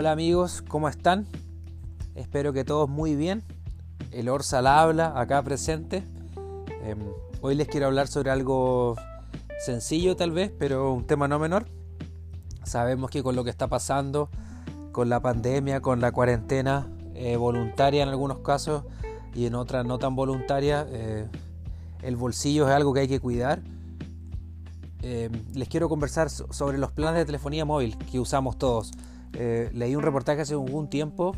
Hola amigos, ¿cómo están? Espero que todos muy bien. El Orsal habla acá presente. Em, hoy les quiero hablar sobre algo sencillo tal vez, pero un tema no menor. Sabemos que con lo que está pasando, con la pandemia, con la cuarentena eh, voluntaria en algunos casos y en otras no tan voluntaria, eh, el bolsillo es algo que hay que cuidar. Em, les quiero conversar sobre los planes de telefonía móvil que usamos todos. Eh, leí un reportaje hace algún tiempo,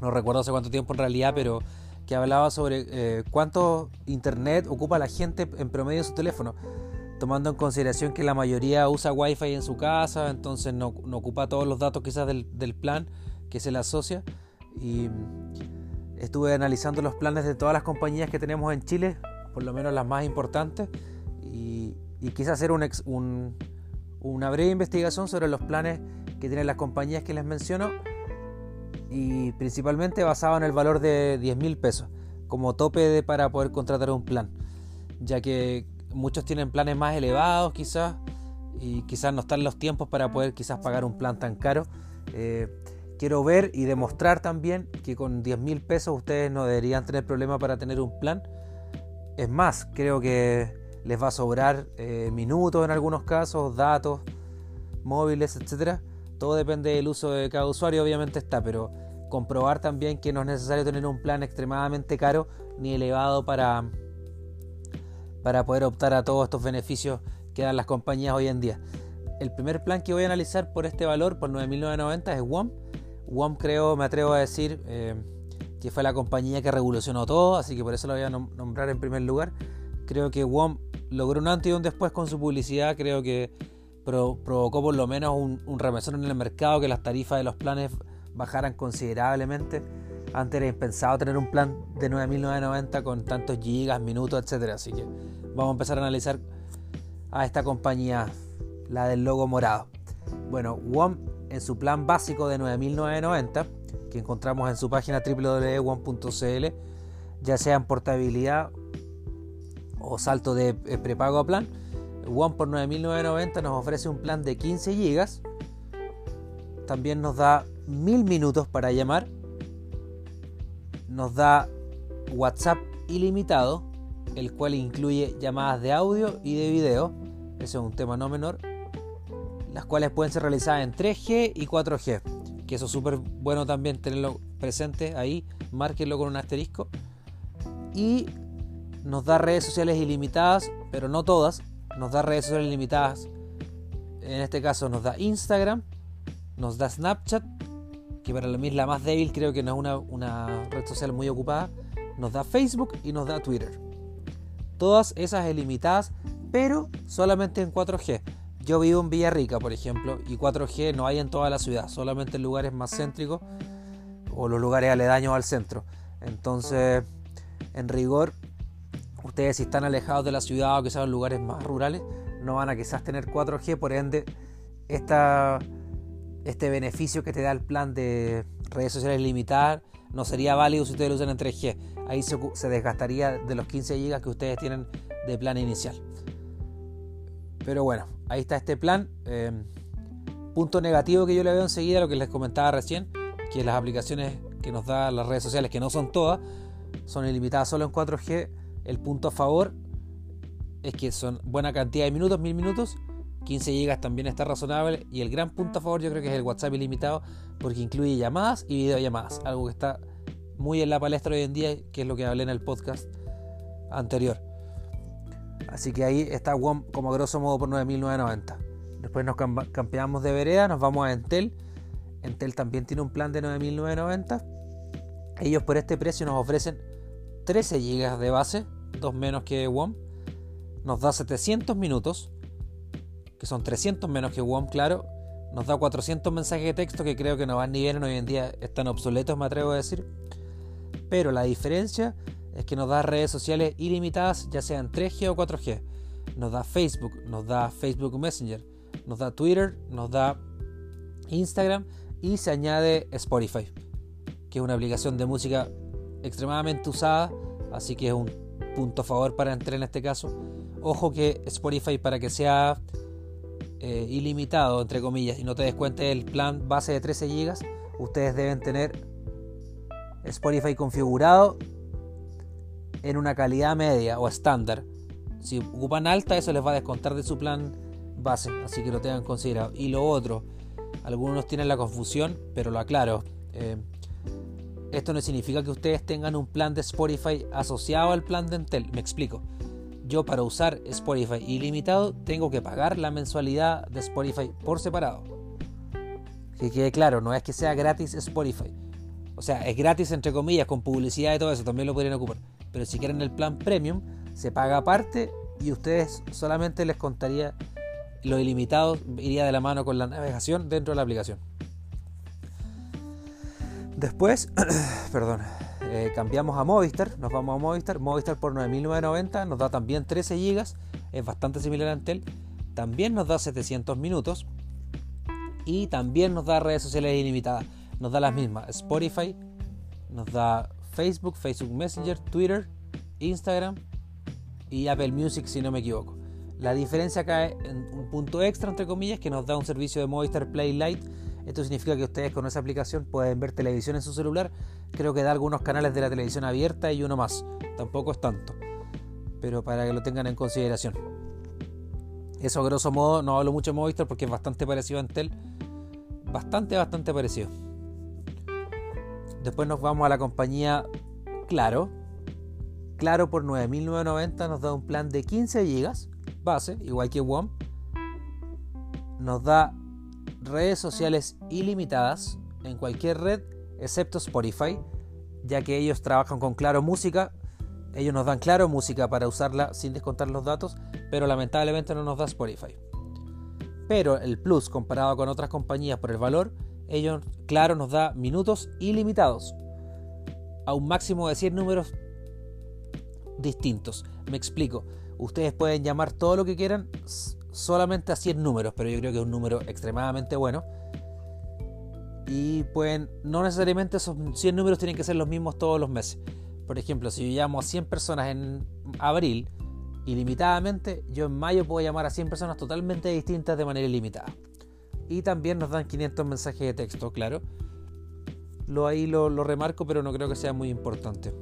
no recuerdo hace cuánto tiempo en realidad, pero que hablaba sobre eh, cuánto internet ocupa la gente en promedio en su teléfono, tomando en consideración que la mayoría usa wifi en su casa, entonces no, ocupa todos los datos quizás del, plan que se le asocia. Y estuve analizando los planes de todas las compañías que tenemos en Chile, por lo menos las más importantes, y, quise hacer un, una breve investigación sobre los planes que tienen las compañías que les menciono y principalmente basado en el valor de 10 mil pesos como tope para poder contratar un plan, ya que muchos tienen planes más elevados quizás y quizás no están los tiempos para poder quizás pagar un plan tan caro. Eh, quiero ver y demostrar también que con 10 mil pesos ustedes no deberían tener problema para tener un plan. Es más, creo que les va a sobrar eh, minutos en algunos casos, datos, móviles, etcétera todo depende del uso de cada usuario, obviamente está, pero comprobar también que no es necesario tener un plan extremadamente caro ni elevado para, para poder optar a todos estos beneficios que dan las compañías hoy en día. El primer plan que voy a analizar por este valor, por 9.990, es WOM. WOM creo, me atrevo a decir, eh, que fue la compañía que revolucionó todo, así que por eso lo voy a nombrar en primer lugar. Creo que WOM logró un antes y un después con su publicidad, creo que provocó por lo menos un, un remesón en el mercado, que las tarifas de los planes bajaran considerablemente. Antes era impensado tener un plan de 9.990 con tantos gigas, minutos, etc. Así que vamos a empezar a analizar a esta compañía, la del logo morado. Bueno, WOM en su plan básico de 9.990, que encontramos en su página www.wom.cl, ya sea en portabilidad o salto de eh, prepago a plan, One por 9.990 nos ofrece un plan de 15 GB. También nos da 1000 minutos para llamar. Nos da WhatsApp ilimitado, el cual incluye llamadas de audio y de video. Ese es un tema no menor. Las cuales pueden ser realizadas en 3G y 4G. Que eso es súper bueno también tenerlo presente ahí. Márquenlo con un asterisco. Y nos da redes sociales ilimitadas, pero no todas nos da redes sociales limitadas. En este caso nos da Instagram, nos da Snapchat, que para mí es la más débil, creo que no es una, una red social muy ocupada. Nos da Facebook y nos da Twitter. Todas esas ilimitadas, pero solamente en 4G. Yo vivo en Villarrica, por ejemplo, y 4G no hay en toda la ciudad, solamente en lugares más céntricos o los lugares aledaños al centro. Entonces, en rigor, Ustedes si están alejados de la ciudad o que sean lugares más rurales, no van a quizás tener 4G, por ende, este beneficio que te da el plan de redes sociales limitadas no sería válido si ustedes lo usan en 3G. Ahí se, desgastaría de los 15 GB que ustedes tienen de plan inicial. Pero bueno, ahí está este plan. Em, punto negativo que yo le veo enseguida, lo que les comentaba recién, que las aplicaciones que nos da las redes sociales, que no son todas, son ilimitadas solo en 4G, el punto a favor es que son buena cantidad de minutos, mil minutos. 15 GB también está razonable. Y el gran punto a favor yo creo que es el WhatsApp ilimitado porque incluye llamadas y videollamadas. Algo que está muy en la palestra hoy en día, que es lo que hablé en el podcast anterior. Así que ahí está WOM como grosso modo por 9.990. Después nos campeamos de vereda, nos vamos a Entel. Entel también tiene un plan de 9.990. Ellos por este precio nos ofrecen 13 GB de base, dos menos que WOM. Nos da 700 minutos, que son 300 menos que WOM, claro. Nos da 400 mensajes de texto que creo que no van ni bien hoy en día están obsoletos, me atrevo a decir. Pero la diferencia es que nos da redes sociales ilimitadas, ya sean 3G o 4G. Nos da Facebook, nos da Facebook Messenger, nos da Twitter, nos da Instagram y se añade Spotify, que es una aplicación de música extremadamente usada, así que es un punto a favor para entrar en este caso. Ojo que Spotify para que sea eh, ilimitado, entre comillas, y no te descuente el plan base de 13 GB, ustedes deben tener Spotify configurado en una calidad media o estándar. Si ocupan alta, eso les va a descontar de su plan base, así que lo tengan considerado. Y lo otro, algunos tienen la confusión, pero lo aclaro. Eh, esto no significa que ustedes tengan un plan de Spotify asociado al plan de Entel. Me explico. Yo para usar Spotify ilimitado tengo que pagar la mensualidad de Spotify por separado. Que quede claro, no es que sea gratis Spotify. O sea, es gratis entre comillas, con publicidad y todo eso, también lo podrían ocupar. Pero si quieren el plan premium, se paga aparte y ustedes solamente les contaría lo ilimitado, iría de la mano con la navegación dentro de la aplicación. Después, perdón, eh, cambiamos a Movistar, nos vamos a Movistar, Movistar por 9.990 nos da también 13 GB, es bastante similar a Antel, también nos da 700 minutos y también nos da redes sociales ilimitadas, nos da las mismas, Spotify, nos da Facebook, Facebook Messenger, Twitter, Instagram y Apple Music si no me equivoco. La diferencia cae en un punto extra, entre comillas, que nos da un servicio de Movistar Play Lite esto significa que ustedes con esa aplicación pueden ver televisión en su celular. Creo que da algunos canales de la televisión abierta y uno más. Tampoco es tanto. Pero para que lo tengan en consideración. Eso grosso modo, no hablo mucho de Movistar porque es bastante parecido a Entel. Bastante, bastante parecido. Después nos vamos a la compañía Claro. Claro por 9.990 nos da un plan de 15 GB base, igual que WOM. Nos da redes sociales ilimitadas en cualquier red excepto Spotify, ya que ellos trabajan con Claro Música. Ellos nos dan Claro Música para usarla sin descontar los datos, pero lamentablemente no nos da Spotify. Pero el Plus comparado con otras compañías por el valor, ellos Claro nos da minutos ilimitados a un máximo de 100 números distintos. Me explico. Ustedes pueden llamar todo lo que quieran solamente a 100 números, pero yo creo que es un número extremadamente bueno. Y pueden, no necesariamente esos 100 números tienen que ser los mismos todos los meses. Por ejemplo, si yo llamo a 100 personas en abril, ilimitadamente, yo en mayo puedo llamar a 100 personas totalmente distintas de manera ilimitada. Y también nos dan 500 mensajes de texto, claro. Lo ahí lo, remarco, pero no creo que sea muy importante.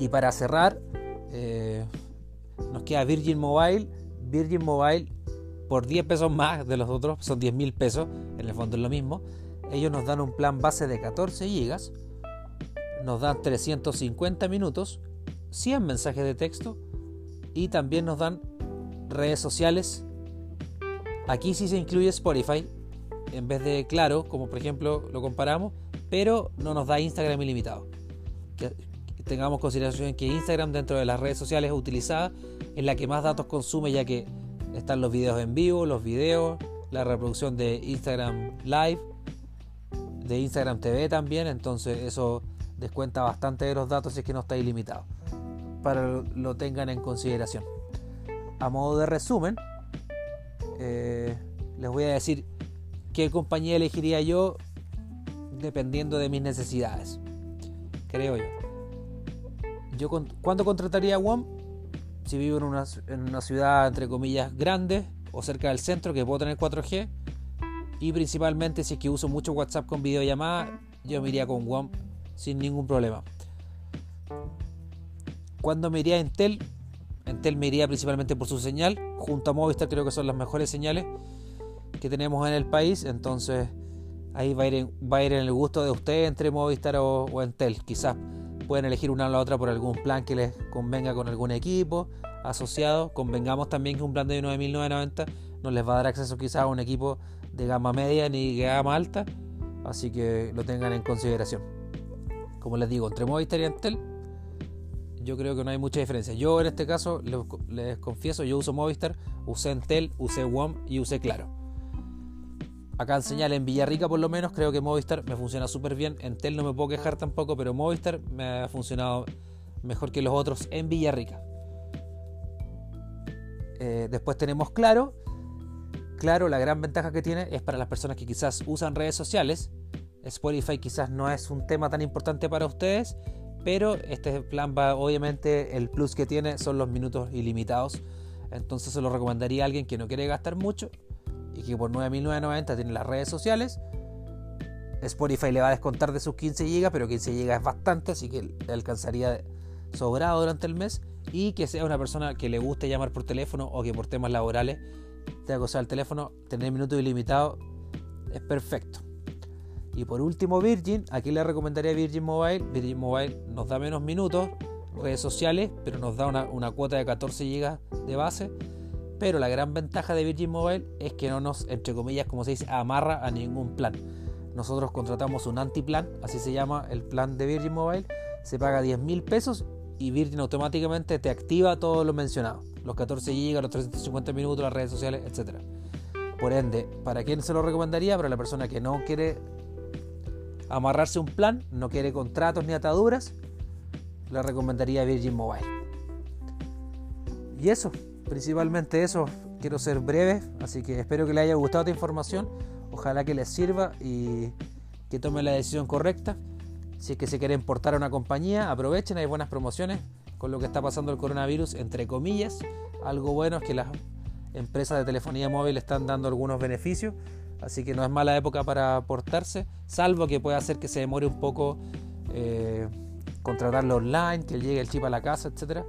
Y para cerrar, eh, nos queda Virgin Mobile Virgin Mobile por 10 pesos más de los otros, son 10 mil pesos, en el fondo es lo mismo. Ellos nos dan un plan base de 14 gigas, nos dan 350 minutos, 100 mensajes de texto y también nos dan redes sociales. Aquí sí se incluye Spotify en vez de Claro, como por ejemplo lo comparamos, pero no nos da Instagram ilimitado. Tengamos consideración que Instagram dentro de las redes sociales utilizada es la que más datos consume ya que están los videos en vivo, los videos, la reproducción de Instagram Live, de Instagram TV también, entonces eso descuenta bastante de los datos si es que no está ilimitado, para lo tengan en consideración. A modo de resumen, eh, les voy a decir qué compañía elegiría yo dependiendo de mis necesidades, creo yo. Yo, ¿Cuándo contrataría a si vivo en una, ciudad, entre comillas, grande o cerca del centro que puedo tener 4G. Y principalmente si que uso mucho WhatsApp con videollamada, yo me iría con WOM sin ningún problema. Cuando me iría a Entel, Entel me iría principalmente por su señal. Junto a Movistar creo que son las mejores señales que tenemos en el país. Entonces ahí va a ir en, va a ir en el gusto de usted entre Movistar o, o Entel. Quizás pueden elegir una o la otra por algún plan que les convenga con algún equipo asociado. Convengamos también que un plan de 9.990 no les va a dar acceso quizás a un equipo de gama media ni de gama alta, así que lo tengan en consideración. Como les digo, entre Movistar y Entel, yo creo que no hay mucha diferencia. Yo en este caso, les, confieso, yo uso Movistar, usé Entel, usé WOM y usé Claro. Acá en señal en Villarrica por lo menos creo que Movistar me funciona súper bien. En Tel no me puedo quejar tampoco, pero Movistar me ha funcionado mejor que los otros en Villarrica. Eh, después tenemos Claro. Claro, la gran ventaja que tiene es para las personas que quizás usan redes sociales. Spotify quizás no es un tema tan importante para ustedes, pero este plan va, obviamente, el plus que tiene son los minutos ilimitados Entonces se lo recomendaría a alguien que no quiere gastar mucho y que por 9.990 tiene las redes sociales. Spotify le va a descontar de sus 15 GB, pero 15 GB es bastante, así que le alcanzaría sobrado durante el mes. Y que sea una persona que le guste llamar por teléfono o que por temas laborales tenga que usar el teléfono, tener minutos ilimitados es perfecto. Y por último, Virgin. Aquí le recomendaría Virgin Mobile. Virgin Mobile nos da menos minutos, redes sociales, pero nos da una, una cuota de 14 GB de base. Pero la gran ventaja de Virgin Mobile es que no nos, entre comillas, como se dice, amarra a ningún plan. Nosotros contratamos un antiplan, así se llama el plan de Virgin Mobile. Se paga 10 mil pesos y Virgin automáticamente te activa todo lo mencionado. Los 14 GB, los 350 minutos, las redes sociales, etc. Por ende, ¿para quién se lo recomendaría? Para la persona que no quiere amarrarse un plan, no quiere contratos ni ataduras, le recomendaría Virgin Mobile. Y eso, principalmente eso, quiero ser breve, así que espero que les haya gustado esta información, ojalá que les sirva y que tomen la decisión correcta. Si es que se quieren portar a una compañía, aprovechen, hay buenas promociones con lo que está pasando el coronavirus, entre comillas. Algo bueno es que las empresas de telefonía móvil están dando algunos beneficios, así que no es mala época para aportarse, salvo que pueda hacer que se demore un poco eh, contratarlo online, que llegue el chip a la casa, etcétera,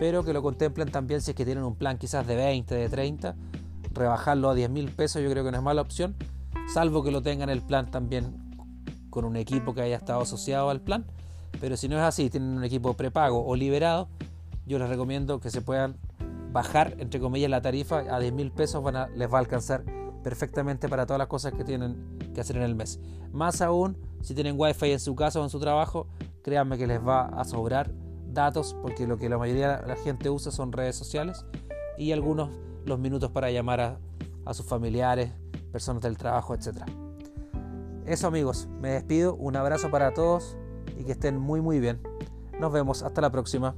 pero que lo contemplen también si es que tienen un plan quizás de 20, de 30, rebajarlo a 10 mil pesos yo creo que no es mala opción, salvo que lo tengan el plan también con un equipo que haya estado asociado al plan, pero si no es así, tienen un equipo prepago o liberado, yo les recomiendo que se puedan bajar, entre comillas, la tarifa a 10 mil pesos, les va a alcanzar perfectamente para todas las cosas que tienen que hacer en el mes. Más aún, si tienen wifi en su casa o en su trabajo, créanme que les va a sobrar datos, porque lo que la mayoría de la gente usa son redes sociales y algunos los minutos para llamar a, a sus familiares, personas del trabajo, etc. Eso amigos, me despido, un abrazo para todos y que estén muy muy bien. Nos vemos, hasta la próxima.